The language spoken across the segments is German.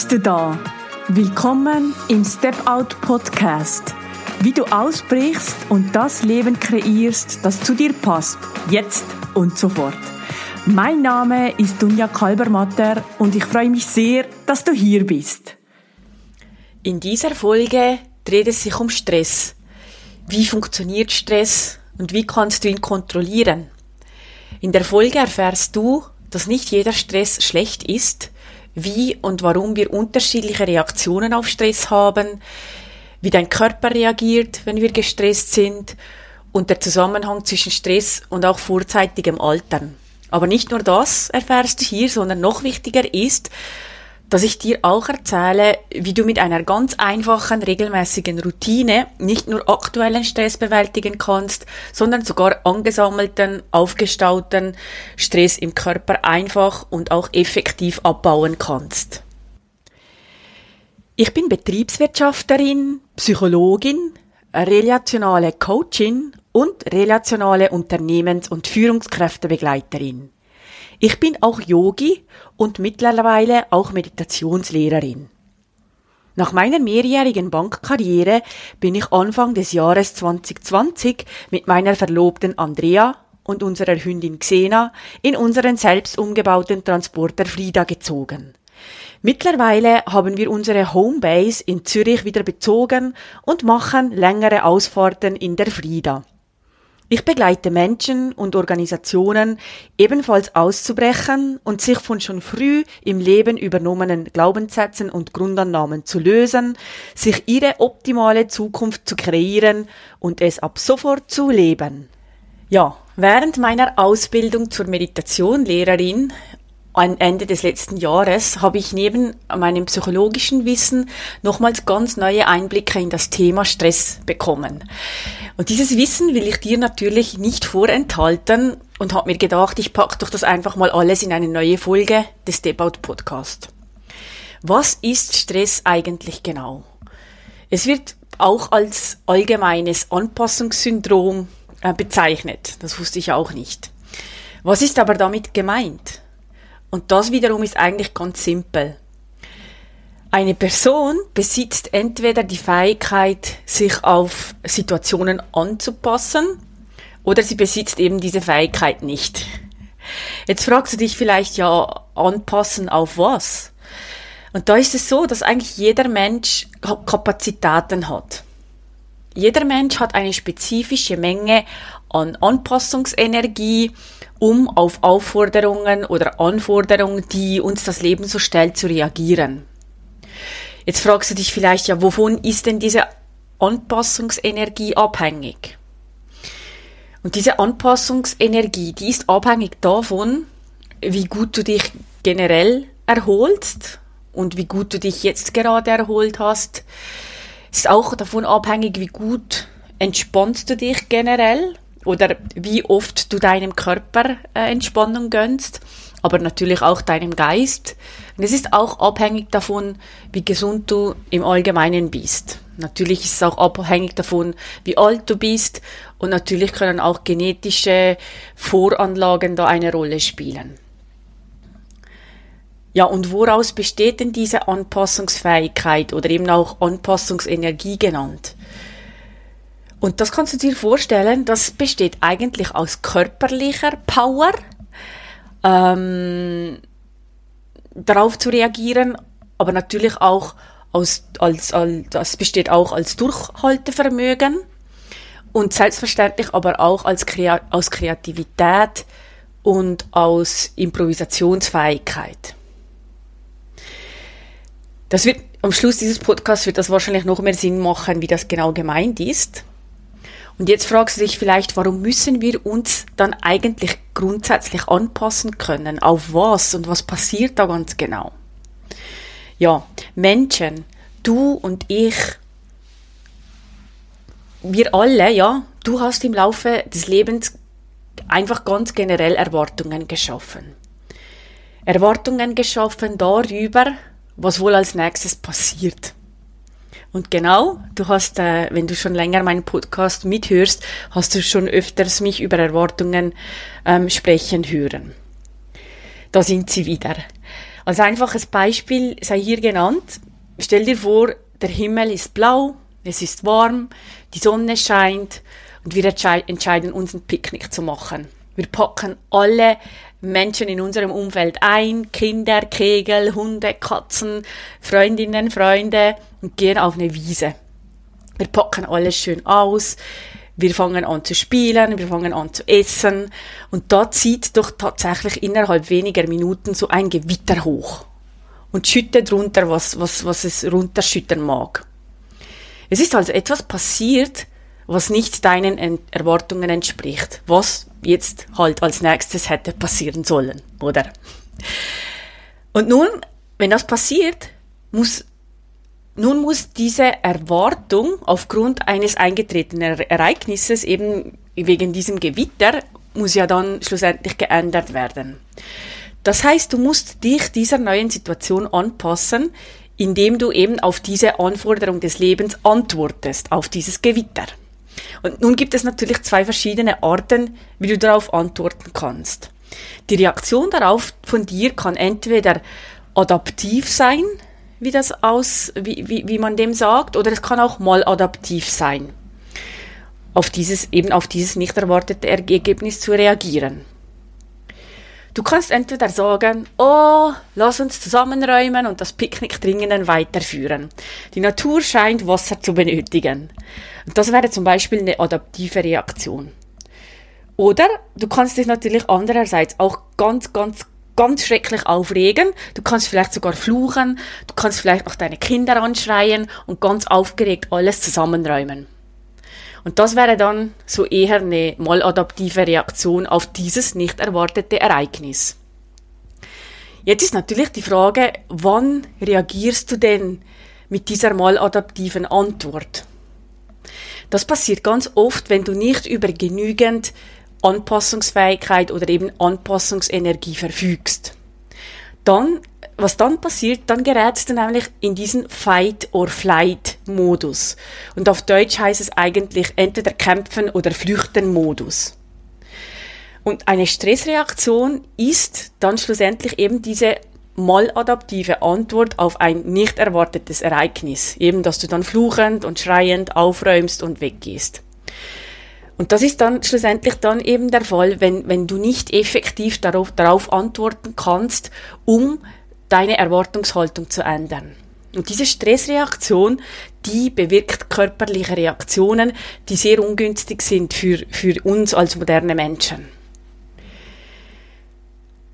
Bist du da. Willkommen im Step Out Podcast. Wie du ausbrichst und das Leben kreierst, das zu dir passt, jetzt und sofort. Mein Name ist Dunja Kalbermatter und ich freue mich sehr, dass du hier bist. In dieser Folge dreht es sich um Stress. Wie funktioniert Stress und wie kannst du ihn kontrollieren? In der Folge erfährst du, dass nicht jeder Stress schlecht ist, wie und warum wir unterschiedliche Reaktionen auf Stress haben, wie dein Körper reagiert, wenn wir gestresst sind und der Zusammenhang zwischen Stress und auch vorzeitigem Altern. Aber nicht nur das erfährst du hier, sondern noch wichtiger ist, dass ich dir auch erzähle, wie du mit einer ganz einfachen, regelmäßigen Routine nicht nur aktuellen Stress bewältigen kannst, sondern sogar angesammelten, aufgestauten Stress im Körper einfach und auch effektiv abbauen kannst. Ich bin Betriebswirtschafterin, Psychologin, relationale Coachin und relationale Unternehmens- und Führungskräftebegleiterin. Ich bin auch Yogi und mittlerweile auch Meditationslehrerin. Nach meiner mehrjährigen Bankkarriere bin ich Anfang des Jahres 2020 mit meiner Verlobten Andrea und unserer Hündin Xena in unseren selbst umgebauten Transporter Frieda gezogen. Mittlerweile haben wir unsere Homebase in Zürich wieder bezogen und machen längere Ausfahrten in der Frieda. Ich begleite Menschen und Organisationen ebenfalls auszubrechen und sich von schon früh im Leben übernommenen Glaubenssätzen und Grundannahmen zu lösen, sich ihre optimale Zukunft zu kreieren und es ab sofort zu leben. Ja, während meiner Ausbildung zur Meditationlehrerin am Ende des letzten Jahres habe ich neben meinem psychologischen Wissen nochmals ganz neue Einblicke in das Thema Stress bekommen. Und dieses Wissen will ich dir natürlich nicht vorenthalten und habe mir gedacht, ich packe doch das einfach mal alles in eine neue Folge des Step Out Podcast. Was ist Stress eigentlich genau? Es wird auch als allgemeines Anpassungssyndrom äh, bezeichnet. Das wusste ich auch nicht. Was ist aber damit gemeint? Und das wiederum ist eigentlich ganz simpel. Eine Person besitzt entweder die Fähigkeit, sich auf Situationen anzupassen, oder sie besitzt eben diese Fähigkeit nicht. Jetzt fragst du dich vielleicht ja, anpassen auf was? Und da ist es so, dass eigentlich jeder Mensch Kapazitäten hat. Jeder Mensch hat eine spezifische Menge an Anpassungsenergie, um auf Aufforderungen oder Anforderungen, die uns das Leben so stellt, zu reagieren. Jetzt fragst du dich vielleicht, ja, wovon ist denn diese Anpassungsenergie abhängig? Und diese Anpassungsenergie, die ist abhängig davon, wie gut du dich generell erholst und wie gut du dich jetzt gerade erholt hast. Ist auch davon abhängig, wie gut entspannst du dich generell oder wie oft du deinem Körper äh, Entspannung gönnst, aber natürlich auch deinem Geist. Und es ist auch abhängig davon, wie gesund du im Allgemeinen bist. Natürlich ist es auch abhängig davon, wie alt du bist und natürlich können auch genetische Voranlagen da eine Rolle spielen. Ja, und woraus besteht denn diese Anpassungsfähigkeit oder eben auch Anpassungsenergie genannt? Und das kannst du dir vorstellen, das besteht eigentlich aus körperlicher Power, ähm, darauf zu reagieren, aber natürlich auch aus, als, als, das besteht auch als Durchhaltevermögen und selbstverständlich aber auch als Krea aus Kreativität und aus Improvisationsfähigkeit. Das wird am Schluss dieses Podcasts wird das wahrscheinlich noch mehr Sinn machen, wie das genau gemeint ist. Und jetzt fragst du dich vielleicht, warum müssen wir uns dann eigentlich grundsätzlich anpassen können? Auf was und was passiert da ganz genau? Ja, Menschen, du und ich, wir alle, ja, du hast im Laufe des Lebens einfach ganz generell Erwartungen geschaffen. Erwartungen geschaffen darüber, was wohl als nächstes passiert. Und genau, du hast, äh, wenn du schon länger meinen Podcast mithörst, hast du schon öfters mich über Erwartungen ähm, sprechen hören. da sind sie wieder. Als einfaches Beispiel sei hier genannt, stell dir vor, der Himmel ist blau, es ist warm, die Sonne scheint und wir entscheiden uns ein Picknick zu machen. Wir packen alle Menschen in unserem Umfeld ein, Kinder, Kegel, Hunde, Katzen, Freundinnen, Freunde und gehen auf eine Wiese. Wir packen alles schön aus, wir fangen an zu spielen, wir fangen an zu essen und da zieht doch tatsächlich innerhalb weniger Minuten so ein Gewitter hoch und schüttet runter, was, was, was es runterschütten mag. Es ist also etwas passiert, was nicht deinen Erwartungen entspricht, was jetzt halt als nächstes hätte passieren sollen, oder? Und nun, wenn das passiert, muss nun muss diese Erwartung aufgrund eines eingetretenen Ereignisses, eben wegen diesem Gewitter, muss ja dann schlussendlich geändert werden. Das heißt, du musst dich dieser neuen Situation anpassen, indem du eben auf diese Anforderung des Lebens antwortest, auf dieses Gewitter. Und nun gibt es natürlich zwei verschiedene Arten, wie du darauf antworten kannst. Die Reaktion darauf von dir kann entweder adaptiv sein, wie das aus, wie, wie, wie man dem sagt, oder es kann auch mal adaptiv sein, auf dieses, eben auf dieses nicht erwartete Ergebnis zu reagieren. Du kannst entweder sagen, oh, lass uns zusammenräumen und das Picknick dringend weiterführen. Die Natur scheint Wasser zu benötigen. Das wäre zum Beispiel eine adaptive Reaktion. Oder du kannst dich natürlich andererseits auch ganz, ganz, ganz schrecklich aufregen. Du kannst vielleicht sogar fluchen. Du kannst vielleicht noch deine Kinder anschreien und ganz aufgeregt alles zusammenräumen. Und das wäre dann so eher eine maladaptive Reaktion auf dieses nicht erwartete Ereignis. Jetzt ist natürlich die Frage, wann reagierst du denn mit dieser maladaptiven Antwort? Das passiert ganz oft, wenn du nicht über genügend Anpassungsfähigkeit oder eben Anpassungsenergie verfügst. Dann was dann passiert, dann gerätst du nämlich in diesen Fight-or-Flight-Modus. Und auf Deutsch heißt es eigentlich entweder kämpfen oder flüchten Modus. Und eine Stressreaktion ist dann schlussendlich eben diese maladaptive Antwort auf ein nicht erwartetes Ereignis. Eben, dass du dann fluchend und schreiend aufräumst und weggehst. Und das ist dann schlussendlich dann eben der Fall, wenn, wenn du nicht effektiv darauf, darauf antworten kannst, um deine Erwartungshaltung zu ändern. Und diese Stressreaktion, die bewirkt körperliche Reaktionen, die sehr ungünstig sind für, für uns als moderne Menschen.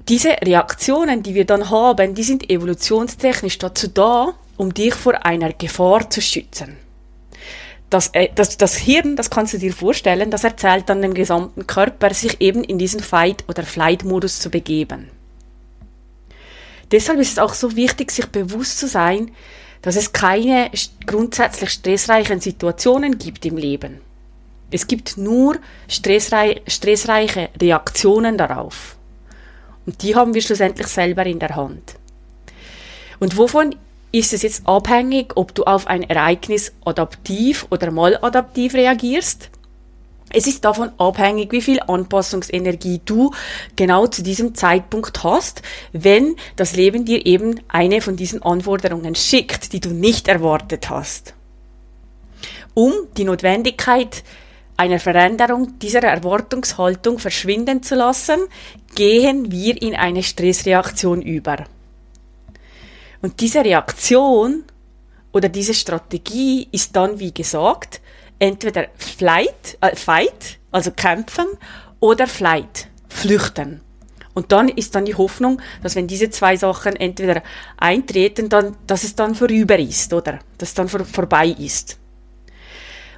Diese Reaktionen, die wir dann haben, die sind evolutionstechnisch dazu da, um dich vor einer Gefahr zu schützen. Das, äh, das, das Hirn, das kannst du dir vorstellen, das erzählt dann dem gesamten Körper, sich eben in diesen Fight- oder Flight-Modus zu begeben. Deshalb ist es auch so wichtig, sich bewusst zu sein, dass es keine grundsätzlich stressreichen Situationen gibt im Leben. Es gibt nur stressrei stressreiche Reaktionen darauf. Und die haben wir schlussendlich selber in der Hand. Und wovon ist es jetzt abhängig, ob du auf ein Ereignis adaptiv oder maladaptiv reagierst? Es ist davon abhängig, wie viel Anpassungsenergie du genau zu diesem Zeitpunkt hast, wenn das Leben dir eben eine von diesen Anforderungen schickt, die du nicht erwartet hast. Um die Notwendigkeit einer Veränderung dieser Erwartungshaltung verschwinden zu lassen, gehen wir in eine Stressreaktion über. Und diese Reaktion oder diese Strategie ist dann, wie gesagt, entweder flight, äh, fight, also kämpfen, oder flight, flüchten. Und dann ist dann die Hoffnung, dass wenn diese zwei Sachen entweder eintreten, dann, dass es dann vorüber ist, oder? Dass es dann vor, vorbei ist.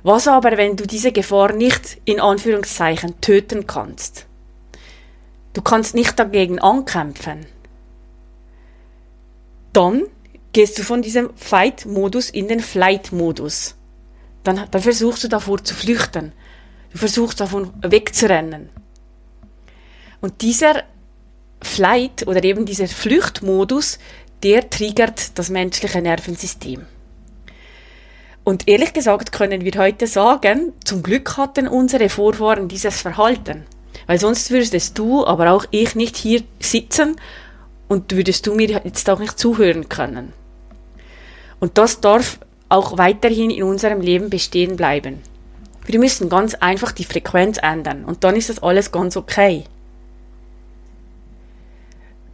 Was aber, wenn du diese Gefahr nicht in Anführungszeichen töten kannst? Du kannst nicht dagegen ankämpfen. Dann gehst du von diesem Fight-Modus in den Flight-Modus dann, dann versuchst du davor zu flüchten. Du versuchst davon wegzurennen. Und dieser Flight oder eben dieser Fluchtmodus, der triggert das menschliche Nervensystem. Und ehrlich gesagt können wir heute sagen, zum Glück hatten unsere Vorfahren dieses Verhalten. Weil sonst würdest du, aber auch ich nicht hier sitzen und würdest du mir jetzt auch nicht zuhören können. Und das darf auch weiterhin in unserem Leben bestehen bleiben. Wir müssen ganz einfach die Frequenz ändern und dann ist das alles ganz okay.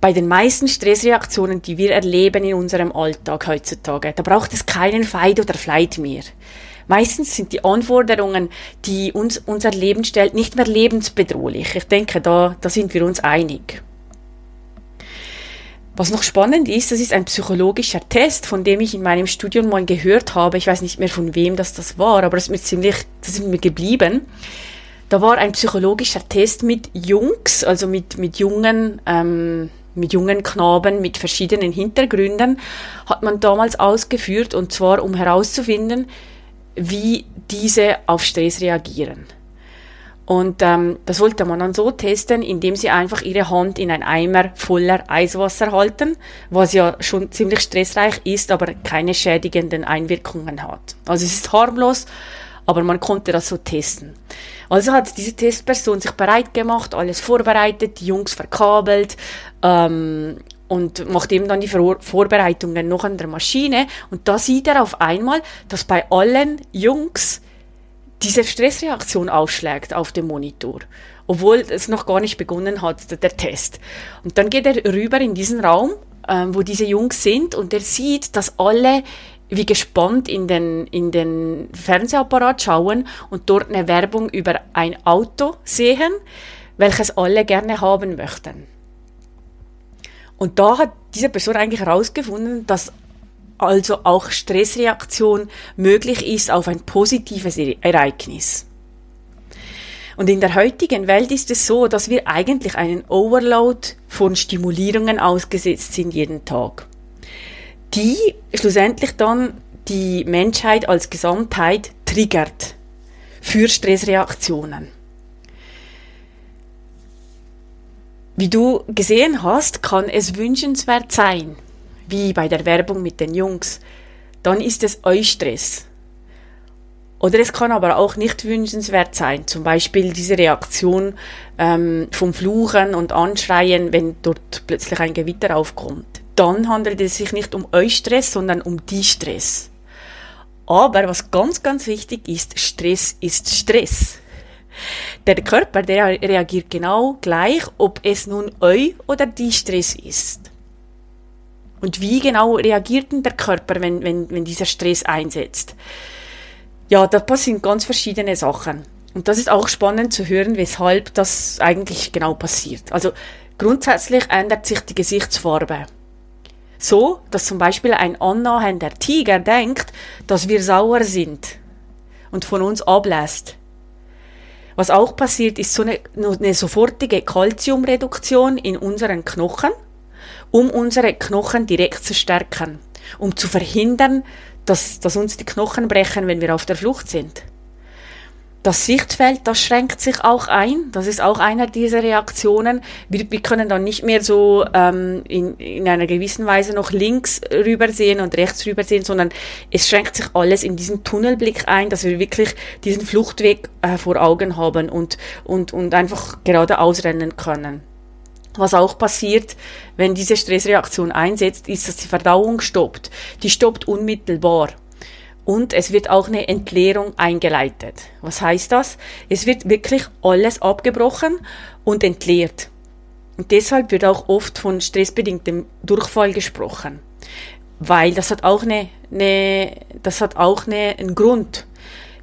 Bei den meisten Stressreaktionen, die wir erleben in unserem Alltag heutzutage, da braucht es keinen Fight oder Flight mehr. Meistens sind die Anforderungen, die uns unser Leben stellt, nicht mehr lebensbedrohlich. Ich denke, da, da sind wir uns einig. Was noch spannend ist, das ist ein psychologischer Test, von dem ich in meinem Studium mal gehört habe. Ich weiß nicht mehr von wem das das war, aber es ist mir ziemlich, das ist mir geblieben. Da war ein psychologischer Test mit Jungs, also mit, mit jungen, ähm, mit jungen Knaben mit verschiedenen Hintergründen, hat man damals ausgeführt, und zwar um herauszufinden, wie diese auf Stress reagieren. Und ähm, das wollte man dann so testen, indem sie einfach ihre Hand in einen Eimer voller Eiswasser halten, was ja schon ziemlich stressreich ist, aber keine schädigenden Einwirkungen hat. Also es ist harmlos, aber man konnte das so testen. Also hat diese Testperson sich bereit gemacht, alles vorbereitet, die Jungs verkabelt ähm, und macht eben dann die Vor Vorbereitungen noch an der Maschine. Und da sieht er auf einmal, dass bei allen Jungs diese Stressreaktion ausschlägt auf dem Monitor, obwohl es noch gar nicht begonnen hat, der Test. Und dann geht er rüber in diesen Raum, ähm, wo diese Jungs sind, und er sieht, dass alle wie gespannt in den, in den Fernsehapparat schauen und dort eine Werbung über ein Auto sehen, welches alle gerne haben möchten. Und da hat diese Person eigentlich herausgefunden, dass also auch Stressreaktion möglich ist auf ein positives Ereignis. Und in der heutigen Welt ist es so, dass wir eigentlich einen Overload von Stimulierungen ausgesetzt sind jeden Tag, die schlussendlich dann die Menschheit als Gesamtheit triggert für Stressreaktionen. Wie du gesehen hast, kann es wünschenswert sein, wie bei der Werbung mit den Jungs, dann ist es Eustress. Oder es kann aber auch nicht wünschenswert sein, zum Beispiel diese Reaktion ähm, vom Fluchen und Anschreien, wenn dort plötzlich ein Gewitter aufkommt. Dann handelt es sich nicht um Eustress, sondern um Die-Stress. Aber was ganz, ganz wichtig ist, Stress ist Stress. Der Körper, der reagiert genau gleich, ob es nun Eu oder Die-Stress ist. Und wie genau reagiert denn der Körper, wenn, wenn, wenn dieser Stress einsetzt? Ja, da passieren ganz verschiedene Sachen. Und das ist auch spannend zu hören, weshalb das eigentlich genau passiert. Also grundsätzlich ändert sich die Gesichtsfarbe. So, dass zum Beispiel ein annahender Tiger denkt, dass wir sauer sind und von uns ablässt. Was auch passiert, ist so eine, eine sofortige Kalziumreduktion in unseren Knochen um unsere Knochen direkt zu stärken, um zu verhindern, dass, dass uns die Knochen brechen, wenn wir auf der Flucht sind. Das Sichtfeld, das schränkt sich auch ein. Das ist auch einer dieser Reaktionen. Wir, wir können dann nicht mehr so ähm, in, in einer gewissen Weise noch links rübersehen und rechts rübersehen, sondern es schränkt sich alles in diesen Tunnelblick ein, dass wir wirklich diesen Fluchtweg äh, vor Augen haben und, und, und einfach geradeaus rennen können. Was auch passiert, wenn diese Stressreaktion einsetzt, ist, dass die Verdauung stoppt. Die stoppt unmittelbar. Und es wird auch eine Entleerung eingeleitet. Was heißt das? Es wird wirklich alles abgebrochen und entleert. Und deshalb wird auch oft von stressbedingtem Durchfall gesprochen. Weil das hat auch eine, eine das hat auch eine, einen Grund.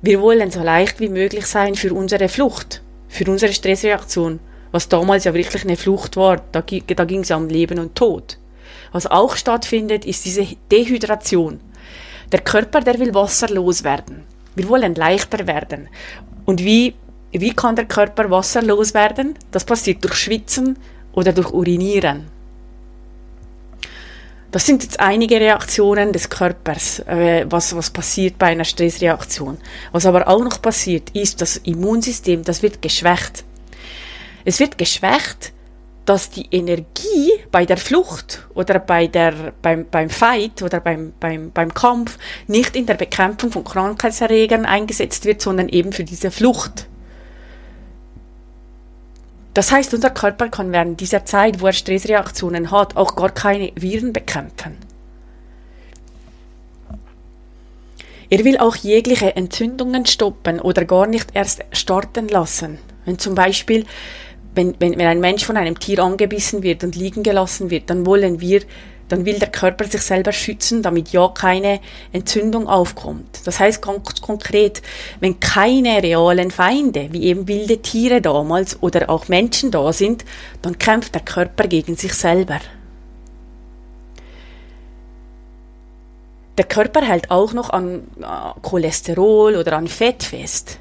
Wir wollen so leicht wie möglich sein für unsere Flucht, für unsere Stressreaktion was damals ja wirklich eine Flucht war. Da, da ging es ja um Leben und Tod. Was auch stattfindet, ist diese Dehydration. Der Körper, der will wasserlos werden. Wir wollen leichter werden. Und wie, wie kann der Körper wasserlos werden? Das passiert durch Schwitzen oder durch Urinieren. Das sind jetzt einige Reaktionen des Körpers, äh, was, was passiert bei einer Stressreaktion. Was aber auch noch passiert, ist, das Immunsystem, das wird geschwächt. Es wird geschwächt, dass die Energie bei der Flucht oder bei der, beim, beim Fight oder beim, beim, beim Kampf nicht in der Bekämpfung von Krankheitserregern eingesetzt wird, sondern eben für diese Flucht. Das heißt, unser Körper kann während dieser Zeit, wo er Stressreaktionen hat, auch gar keine Viren bekämpfen. Er will auch jegliche Entzündungen stoppen oder gar nicht erst starten lassen. Wenn zum Beispiel, wenn, wenn, wenn ein Mensch von einem Tier angebissen wird und liegen gelassen wird, dann wollen wir dann will der Körper sich selber schützen, damit ja keine Entzündung aufkommt. Das heißt ganz konkret, wenn keine realen Feinde, wie eben wilde Tiere damals oder auch Menschen da sind, dann kämpft der Körper gegen sich selber. Der Körper hält auch noch an Cholesterol oder an Fett fest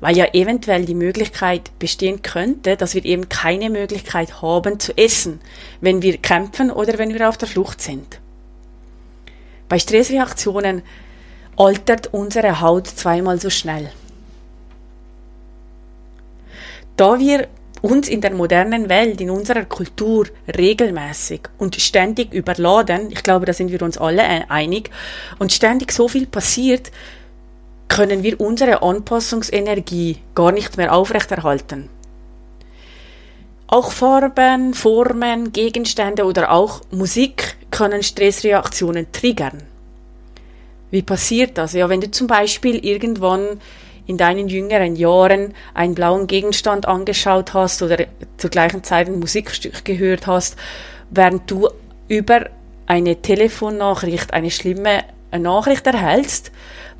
weil ja eventuell die Möglichkeit bestehen könnte, dass wir eben keine Möglichkeit haben zu essen, wenn wir kämpfen oder wenn wir auf der Flucht sind. Bei Stressreaktionen altert unsere Haut zweimal so schnell. Da wir uns in der modernen Welt, in unserer Kultur regelmäßig und ständig überladen, ich glaube, da sind wir uns alle einig, und ständig so viel passiert, können wir unsere Anpassungsenergie gar nicht mehr aufrechterhalten. Auch Farben, Formen, Gegenstände oder auch Musik können Stressreaktionen triggern. Wie passiert das? Ja, wenn du zum Beispiel irgendwann in deinen jüngeren Jahren einen blauen Gegenstand angeschaut hast oder zur gleichen Zeit ein Musikstück gehört hast, während du über eine Telefonnachricht eine schlimme Nachricht erhältst,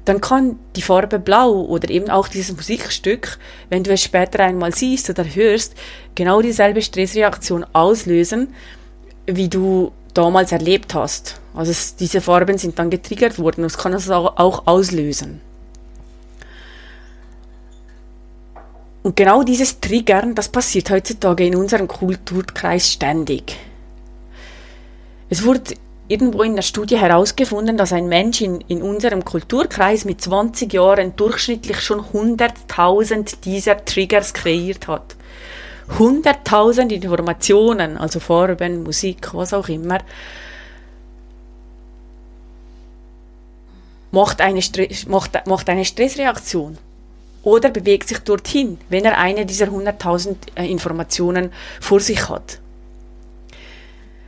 dann kann die Farbe Blau oder eben auch dieses Musikstück, wenn du es später einmal siehst oder hörst, genau dieselbe Stressreaktion auslösen, wie du damals erlebt hast. Also es, diese Farben sind dann getriggert worden und es kann es auch auslösen. Und genau dieses Triggern, das passiert heutzutage in unserem Kulturkreis ständig. Es wurde irgendwo in der Studie herausgefunden, dass ein Mensch in, in unserem Kulturkreis mit 20 Jahren durchschnittlich schon 100.000 dieser Triggers kreiert hat. 100.000 Informationen, also Farben, Musik, was auch immer, macht eine, Stress, macht, macht eine Stressreaktion oder bewegt sich dorthin, wenn er eine dieser 100.000 äh, Informationen vor sich hat.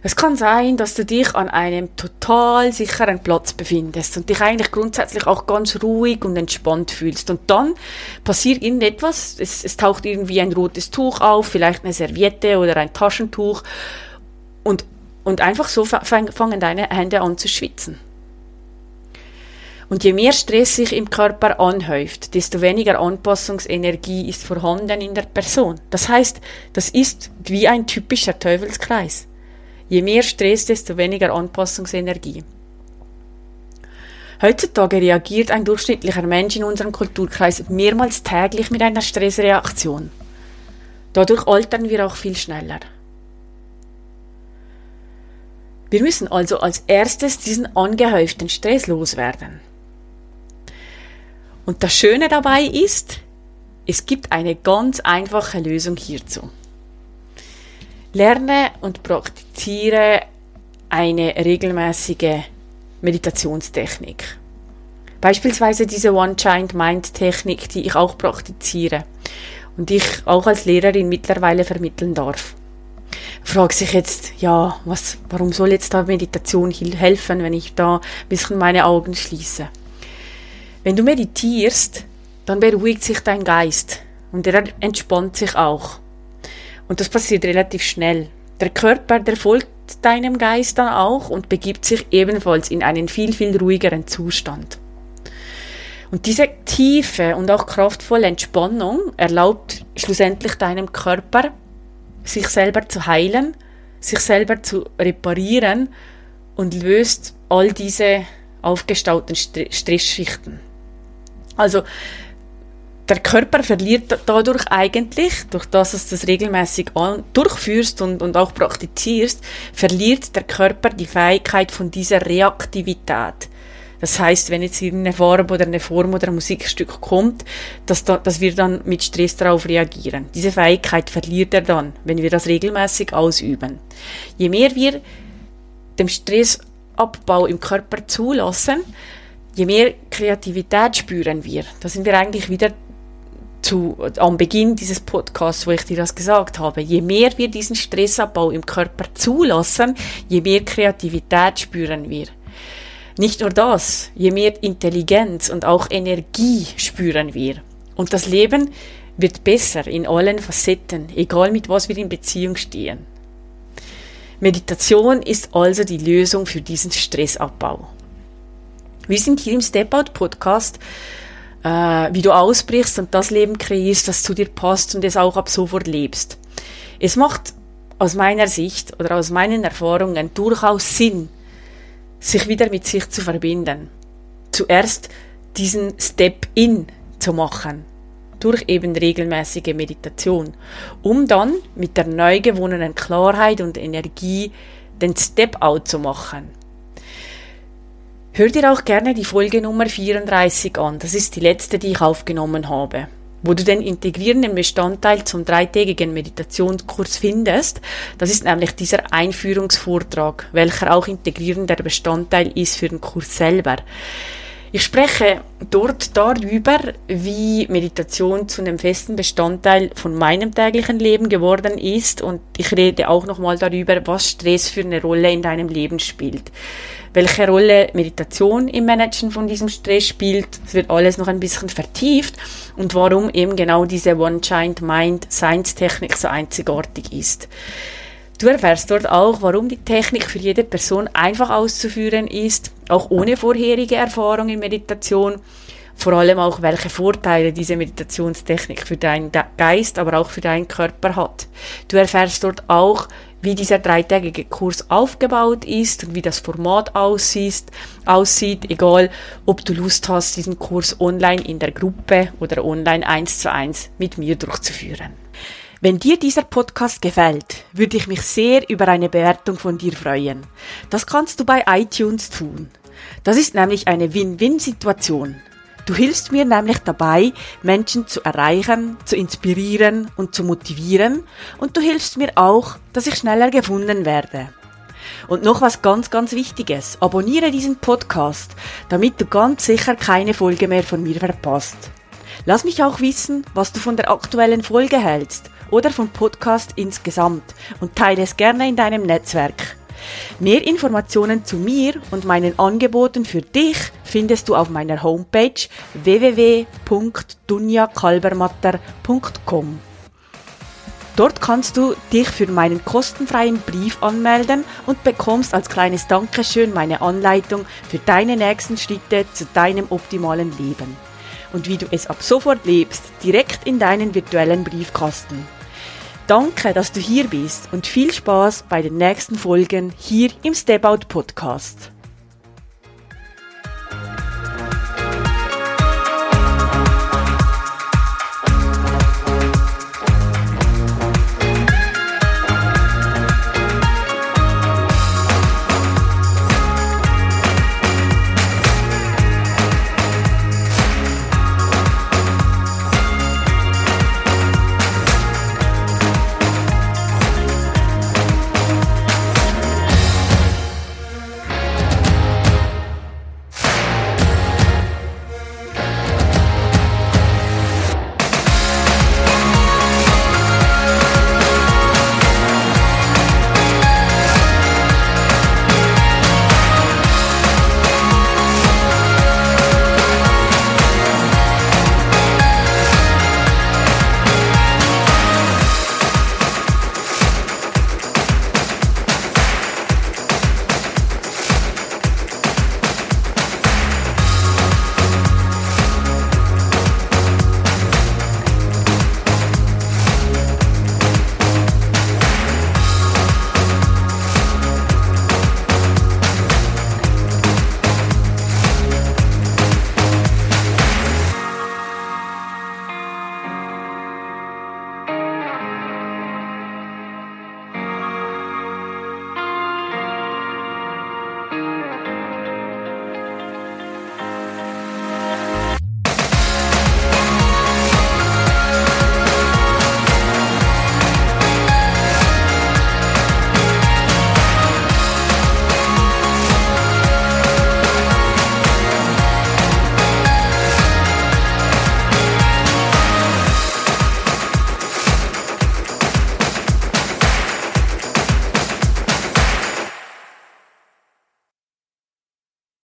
Es kann sein, dass du dich an einem total sicheren Platz befindest und dich eigentlich grundsätzlich auch ganz ruhig und entspannt fühlst. Und dann passiert irgendetwas, es, es taucht irgendwie ein rotes Tuch auf, vielleicht eine Serviette oder ein Taschentuch und, und einfach so fangen deine Hände an zu schwitzen. Und je mehr Stress sich im Körper anhäuft, desto weniger Anpassungsenergie ist vorhanden in der Person. Das heißt, das ist wie ein typischer Teufelskreis. Je mehr Stress, desto weniger Anpassungsenergie. Heutzutage reagiert ein durchschnittlicher Mensch in unserem Kulturkreis mehrmals täglich mit einer Stressreaktion. Dadurch altern wir auch viel schneller. Wir müssen also als erstes diesen angehäuften Stress loswerden. Und das Schöne dabei ist, es gibt eine ganz einfache Lösung hierzu. Lerne und praktiziere eine regelmäßige Meditationstechnik. Beispielsweise diese One-Giant-Mind-Technik, die ich auch praktiziere und ich auch als Lehrerin mittlerweile vermitteln darf. Fragt sich jetzt, ja, was, warum soll jetzt da Meditation helfen, wenn ich da ein bisschen meine Augen schließe? Wenn du meditierst, dann beruhigt sich dein Geist und er entspannt sich auch. Und das passiert relativ schnell. Der Körper, der folgt deinem Geist dann auch und begibt sich ebenfalls in einen viel, viel ruhigeren Zustand. Und diese tiefe und auch kraftvolle Entspannung erlaubt schlussendlich deinem Körper, sich selber zu heilen, sich selber zu reparieren und löst all diese aufgestauten Stressschichten. Also der Körper verliert dadurch eigentlich, durch das, dass du das regelmäßig durchführst und, und auch praktizierst, verliert der Körper die Fähigkeit von dieser Reaktivität. Das heißt, wenn jetzt irgendeine Farbe oder eine Form oder ein Musikstück kommt, dass, da, dass wir dann mit Stress darauf reagieren. Diese Fähigkeit verliert er dann, wenn wir das regelmäßig ausüben. Je mehr wir dem Stressabbau im Körper zulassen, je mehr Kreativität spüren wir. Da sind wir eigentlich wieder zu, am Beginn dieses Podcasts, wo ich dir das gesagt habe, je mehr wir diesen Stressabbau im Körper zulassen, je mehr Kreativität spüren wir. Nicht nur das, je mehr Intelligenz und auch Energie spüren wir. Und das Leben wird besser in allen Facetten, egal mit was wir in Beziehung stehen. Meditation ist also die Lösung für diesen Stressabbau. Wir sind hier im Step Out Podcast äh, wie du ausbrichst und das Leben kreierst, das zu dir passt und es auch ab sofort lebst. Es macht aus meiner Sicht oder aus meinen Erfahrungen durchaus Sinn, sich wieder mit sich zu verbinden. Zuerst diesen Step in zu machen durch eben regelmäßige Meditation, um dann mit der neu gewonnenen Klarheit und Energie den Step out zu machen. Hör dir auch gerne die Folge Nummer 34 an. Das ist die letzte, die ich aufgenommen habe. Wo du den integrierenden Bestandteil zum dreitägigen Meditationskurs findest. Das ist nämlich dieser Einführungsvortrag, welcher auch integrierender Bestandteil ist für den Kurs selber. Ich spreche dort darüber, wie Meditation zu einem festen Bestandteil von meinem täglichen Leben geworden ist und ich rede auch nochmal darüber, was Stress für eine Rolle in deinem Leben spielt welche Rolle Meditation im Managen von diesem Stress spielt. Es wird alles noch ein bisschen vertieft und warum eben genau diese One-Giant Mind Science Technik so einzigartig ist. Du erfährst dort auch, warum die Technik für jede Person einfach auszuführen ist, auch ohne vorherige Erfahrung in Meditation. Vor allem auch, welche Vorteile diese Meditationstechnik für deinen Geist, aber auch für deinen Körper hat. Du erfährst dort auch, wie dieser dreitägige Kurs aufgebaut ist und wie das Format aussieht, aussieht, egal ob du Lust hast, diesen Kurs online in der Gruppe oder online eins zu eins mit mir durchzuführen. Wenn dir dieser Podcast gefällt, würde ich mich sehr über eine Bewertung von dir freuen. Das kannst du bei iTunes tun. Das ist nämlich eine Win-Win-Situation. Du hilfst mir nämlich dabei, Menschen zu erreichen, zu inspirieren und zu motivieren und du hilfst mir auch, dass ich schneller gefunden werde. Und noch was ganz, ganz Wichtiges. Abonniere diesen Podcast, damit du ganz sicher keine Folge mehr von mir verpasst. Lass mich auch wissen, was du von der aktuellen Folge hältst oder vom Podcast insgesamt und teile es gerne in deinem Netzwerk. Mehr Informationen zu mir und meinen Angeboten für dich findest du auf meiner Homepage www.dunjakalbermatter.com. Dort kannst du dich für meinen kostenfreien Brief anmelden und bekommst als kleines Dankeschön meine Anleitung für deine nächsten Schritte zu deinem optimalen Leben. Und wie du es ab sofort lebst, direkt in deinen virtuellen Briefkasten. Danke, dass du hier bist und viel Spaß bei den nächsten Folgen hier im Step Out Podcast.